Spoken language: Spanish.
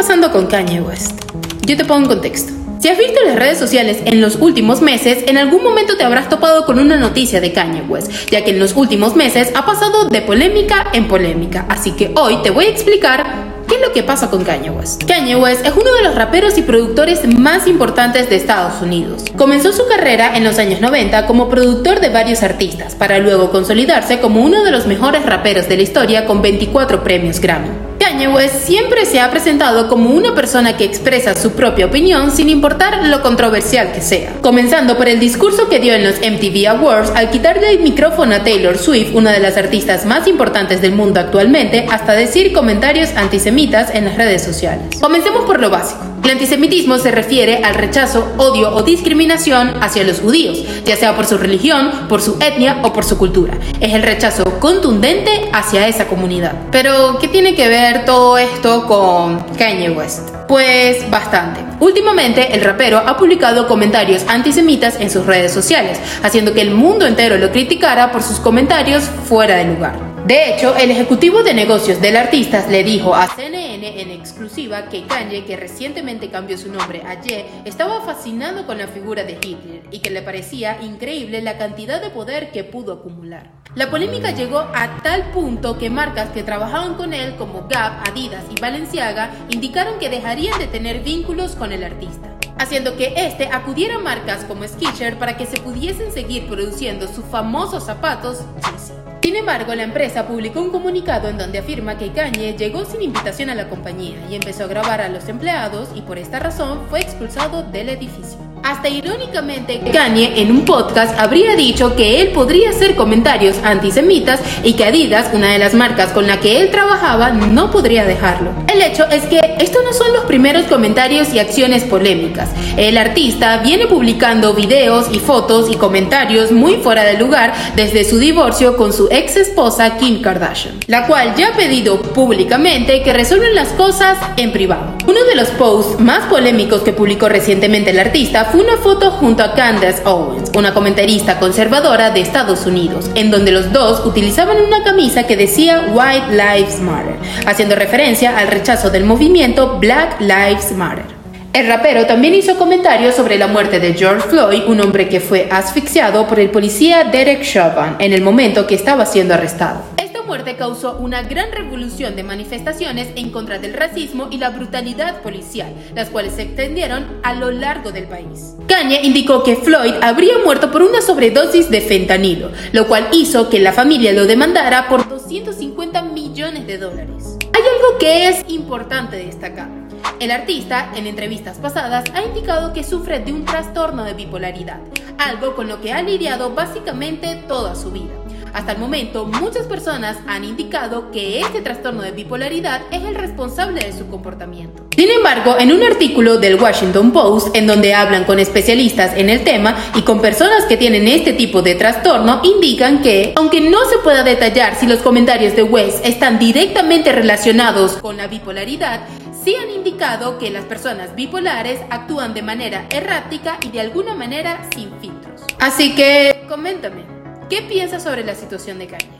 pasando con Kanye West? Yo te pongo en contexto. Si has visto las redes sociales en los últimos meses, en algún momento te habrás topado con una noticia de Kanye West, ya que en los últimos meses ha pasado de polémica en polémica. Así que hoy te voy a explicar ¿Qué lo que pasa con Kanye West? Kanye West es uno de los raperos y productores más importantes de Estados Unidos. Comenzó su carrera en los años 90 como productor de varios artistas, para luego consolidarse como uno de los mejores raperos de la historia con 24 premios Grammy. Kanye West siempre se ha presentado como una persona que expresa su propia opinión sin importar lo controversial que sea. Comenzando por el discurso que dio en los MTV Awards al quitarle el micrófono a Taylor Swift, una de las artistas más importantes del mundo actualmente, hasta decir comentarios antisemitas en las redes sociales. Comencemos por lo básico. El antisemitismo se refiere al rechazo, odio o discriminación hacia los judíos, ya sea por su religión, por su etnia o por su cultura. Es el rechazo contundente hacia esa comunidad. Pero, ¿qué tiene que ver todo esto con Kanye West? Pues bastante. Últimamente, el rapero ha publicado comentarios antisemitas en sus redes sociales, haciendo que el mundo entero lo criticara por sus comentarios fuera de lugar. De hecho, el ejecutivo de negocios del artista le dijo a CNN en exclusiva que Kanye, que recientemente cambió su nombre a Ye, estaba fascinado con la figura de Hitler y que le parecía increíble la cantidad de poder que pudo acumular. La polémica llegó a tal punto que marcas que trabajaban con él como Gap, Adidas y Balenciaga indicaron que dejarían de tener vínculos con el artista haciendo que este acudiera a marcas como Skechers para que se pudiesen seguir produciendo sus famosos zapatos Yeezy. Sin embargo, la empresa publicó un comunicado en donde afirma que Kanye llegó sin invitación a la compañía y empezó a grabar a los empleados y por esta razón fue expulsado del edificio. Hasta irónicamente, Kanye en un podcast habría dicho que él podría hacer comentarios antisemitas y que Adidas, una de las marcas con la que él trabajaba, no podría dejarlo. El hecho es que estos no son los primeros comentarios y acciones polémicas. El artista viene publicando videos y fotos y comentarios muy fuera de lugar desde su divorcio con su ex esposa Kim Kardashian, la cual ya ha pedido públicamente que resuelvan las cosas en privado. Uno de los posts más polémicos que publicó recientemente el artista fue una foto junto a Candace Owens, una comentarista conservadora de Estados Unidos, en donde los dos utilizaban una camisa que decía White Lives Matter, haciendo referencia al rechazo del movimiento Black Lives Matter. El rapero también hizo comentarios sobre la muerte de George Floyd, un hombre que fue asfixiado por el policía Derek Chauvin en el momento que estaba siendo arrestado muerte causó una gran revolución de manifestaciones en contra del racismo y la brutalidad policial, las cuales se extendieron a lo largo del país. Kanye indicó que Floyd habría muerto por una sobredosis de fentanilo, lo cual hizo que la familia lo demandara por 250 millones de dólares. Hay algo que es importante destacar. El artista, en entrevistas pasadas, ha indicado que sufre de un trastorno de bipolaridad, algo con lo que ha lidiado básicamente toda su vida. Hasta el momento, muchas personas han indicado que este trastorno de bipolaridad es el responsable de su comportamiento. Sin embargo, en un artículo del Washington Post, en donde hablan con especialistas en el tema y con personas que tienen este tipo de trastorno, indican que, aunque no se pueda detallar si los comentarios de West están directamente relacionados con la bipolaridad, sí han indicado que las personas bipolares actúan de manera errática y de alguna manera sin filtros. Así que, coméntame. ¿Qué piensas sobre la situación de Kanye?